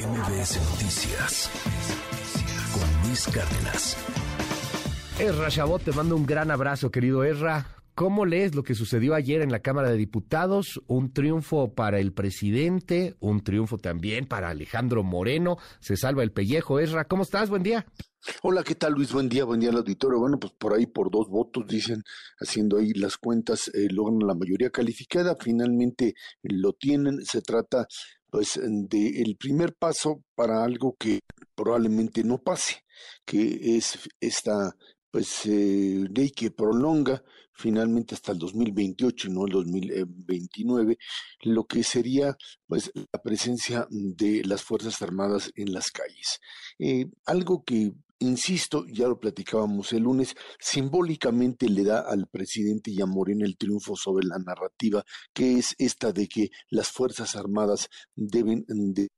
MBS Noticias con Luis Cárdenas. Ezra Chabot, te mando un gran abrazo, querido Ezra. ¿Cómo lees lo que sucedió ayer en la Cámara de Diputados? Un triunfo para el presidente, un triunfo también para Alejandro Moreno. Se salva el pellejo. Ezra, ¿cómo estás? Buen día. Hola, ¿qué tal Luis? Buen día, buen día al auditorio. Bueno, pues por ahí por dos votos, dicen, haciendo ahí las cuentas, eh, logran la mayoría calificada. Finalmente lo tienen. Se trata pues de el primer paso para algo que probablemente no pase, que es esta pues eh, ley que prolonga finalmente hasta el 2028 y no el 2029 lo que sería pues la presencia de las fuerzas armadas en las calles. Eh, algo que insisto, ya lo platicábamos el lunes, simbólicamente le da al presidente y el triunfo sobre la narrativa que es esta de que las Fuerzas Armadas deben de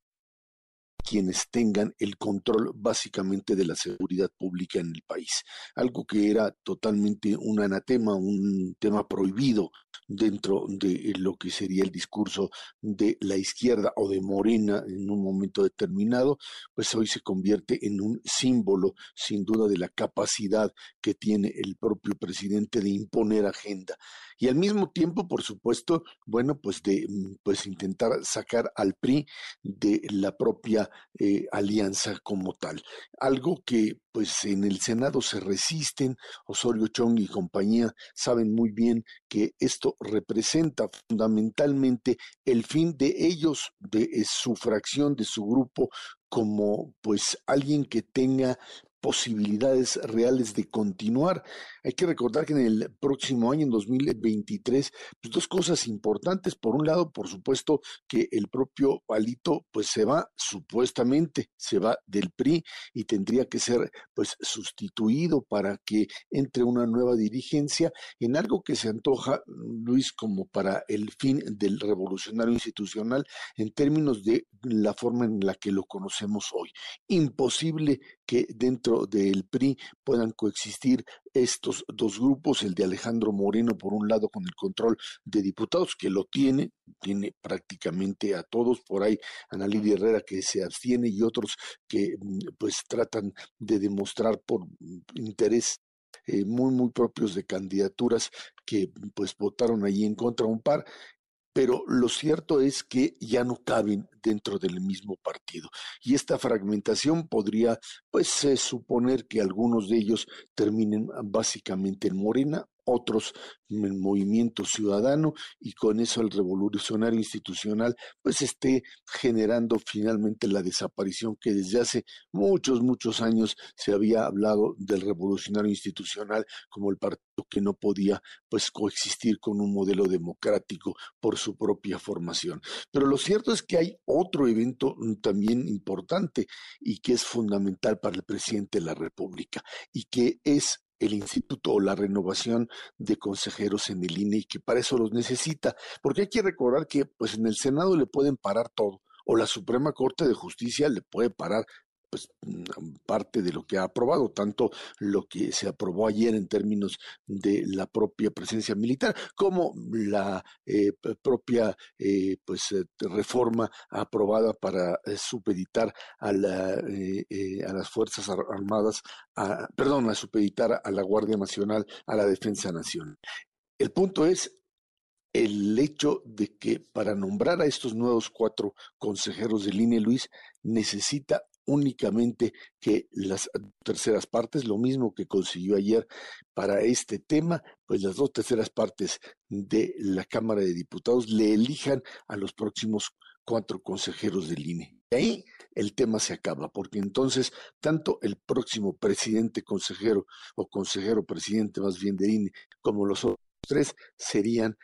quienes tengan el control básicamente de la seguridad pública en el país. Algo que era totalmente un anatema, un tema prohibido dentro de lo que sería el discurso de la izquierda o de Morena en un momento determinado, pues hoy se convierte en un símbolo sin duda de la capacidad que tiene el propio presidente de imponer agenda y al mismo tiempo, por supuesto, bueno, pues de mm, pues intentar sacar al PRI de la propia eh, alianza como tal. Algo que pues en el Senado se resisten, Osorio Chong y compañía saben muy bien que esto representa fundamentalmente el fin de ellos, de eh, su fracción, de su grupo, como pues alguien que tenga posibilidades reales de continuar. Hay que recordar que en el próximo año, en 2023, pues dos cosas importantes. Por un lado, por supuesto, que el propio Palito pues se va, supuestamente, se va del PRI y tendría que ser pues sustituido para que entre una nueva dirigencia en algo que se antoja, Luis, como para el fin del revolucionario institucional en términos de la forma en la que lo conocemos hoy. Imposible que dentro del PRI puedan coexistir estos dos grupos, el de Alejandro Moreno por un lado con el control de diputados, que lo tiene, tiene prácticamente a todos, por ahí Ana Lidia Herrera que se abstiene y otros que mm, pues tratan de demostrar por interés eh, muy, muy propios de candidaturas que pues votaron allí en contra un par pero lo cierto es que ya no caben dentro del mismo partido. Y esta fragmentación podría, pues, suponer que algunos de ellos terminen básicamente en Morena otros en movimiento ciudadano y con eso el revolucionario institucional pues esté generando finalmente la desaparición que desde hace muchos, muchos años se había hablado del revolucionario institucional como el partido que no podía pues coexistir con un modelo democrático por su propia formación. Pero lo cierto es que hay otro evento también importante y que es fundamental para el presidente de la República y que es el instituto o la renovación de consejeros en el INE y que para eso los necesita, porque hay que recordar que pues en el Senado le pueden parar todo o la Suprema Corte de Justicia le puede parar pues mm, parte de lo que ha aprobado, tanto lo que se aprobó ayer en términos de la propia presencia militar, como la eh, propia eh, pues eh, reforma aprobada para supeditar a, la, a las Fuerzas Armadas, a, perdón, a supeditar a la Guardia Nacional, a la Defensa Nacional. El punto es el hecho de que para nombrar a estos nuevos cuatro consejeros del INE, Luis, necesita únicamente que las terceras partes, lo mismo que consiguió ayer para este tema, pues las dos terceras partes de la Cámara de Diputados le elijan a los próximos cuatro consejeros del INE. Y ahí el tema se acaba, porque entonces tanto el próximo presidente consejero o consejero presidente más bien del INE como los otros tres serían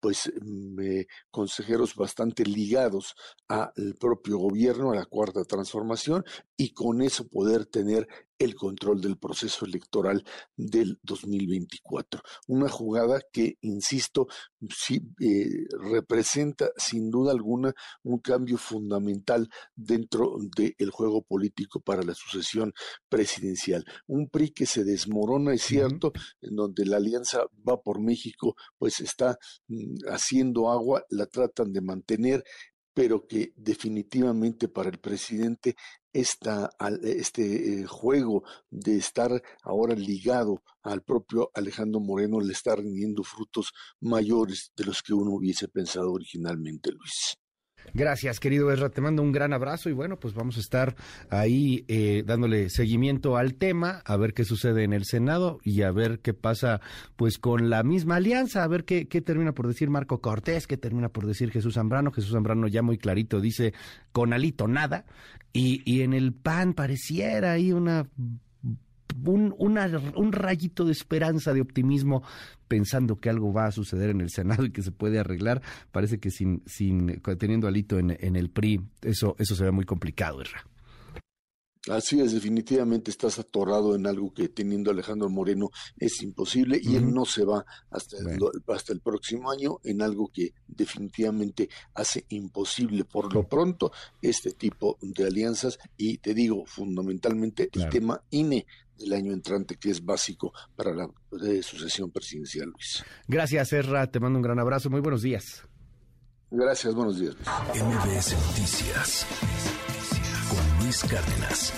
pues mm, eh, consejeros bastante ligados al propio gobierno, a la cuarta transformación, y con eso poder tener el control del proceso electoral del 2024. Una jugada que, insisto, sí, eh, representa sin duda alguna un cambio fundamental dentro del juego político para la sucesión presidencial. Un PRI que se desmorona, es cierto, en donde la alianza va por México, pues está mm, haciendo agua, la tratan de mantener, pero que definitivamente para el presidente esta, este eh, juego de estar ahora ligado al propio Alejandro Moreno le está rindiendo frutos mayores de los que uno hubiese pensado originalmente, Luis. Gracias, querido Ezra. Te mando un gran abrazo y bueno, pues vamos a estar ahí eh, dándole seguimiento al tema, a ver qué sucede en el Senado y a ver qué pasa pues con la misma alianza, a ver qué, qué termina por decir Marco Cortés, qué termina por decir Jesús Zambrano. Jesús Zambrano ya muy clarito dice con alito nada y, y en el PAN pareciera ahí una un, un rayito de esperanza, de optimismo, pensando que algo va a suceder en el Senado y que se puede arreglar. Parece que sin, sin teniendo alito en, en el PRI, eso, eso se ve muy complicado, Erra. Así es, definitivamente estás atorado en algo que teniendo Alejandro Moreno es imposible y él no se va hasta el, hasta el próximo año en algo que definitivamente hace imposible por lo pronto este tipo de alianzas y te digo fundamentalmente el tema INE del año entrante que es básico para la sucesión presidencial, Luis. Gracias, Erra, te mando un gran abrazo, muy buenos días. Gracias, buenos días. MBS Noticias con Luis Cárdenas.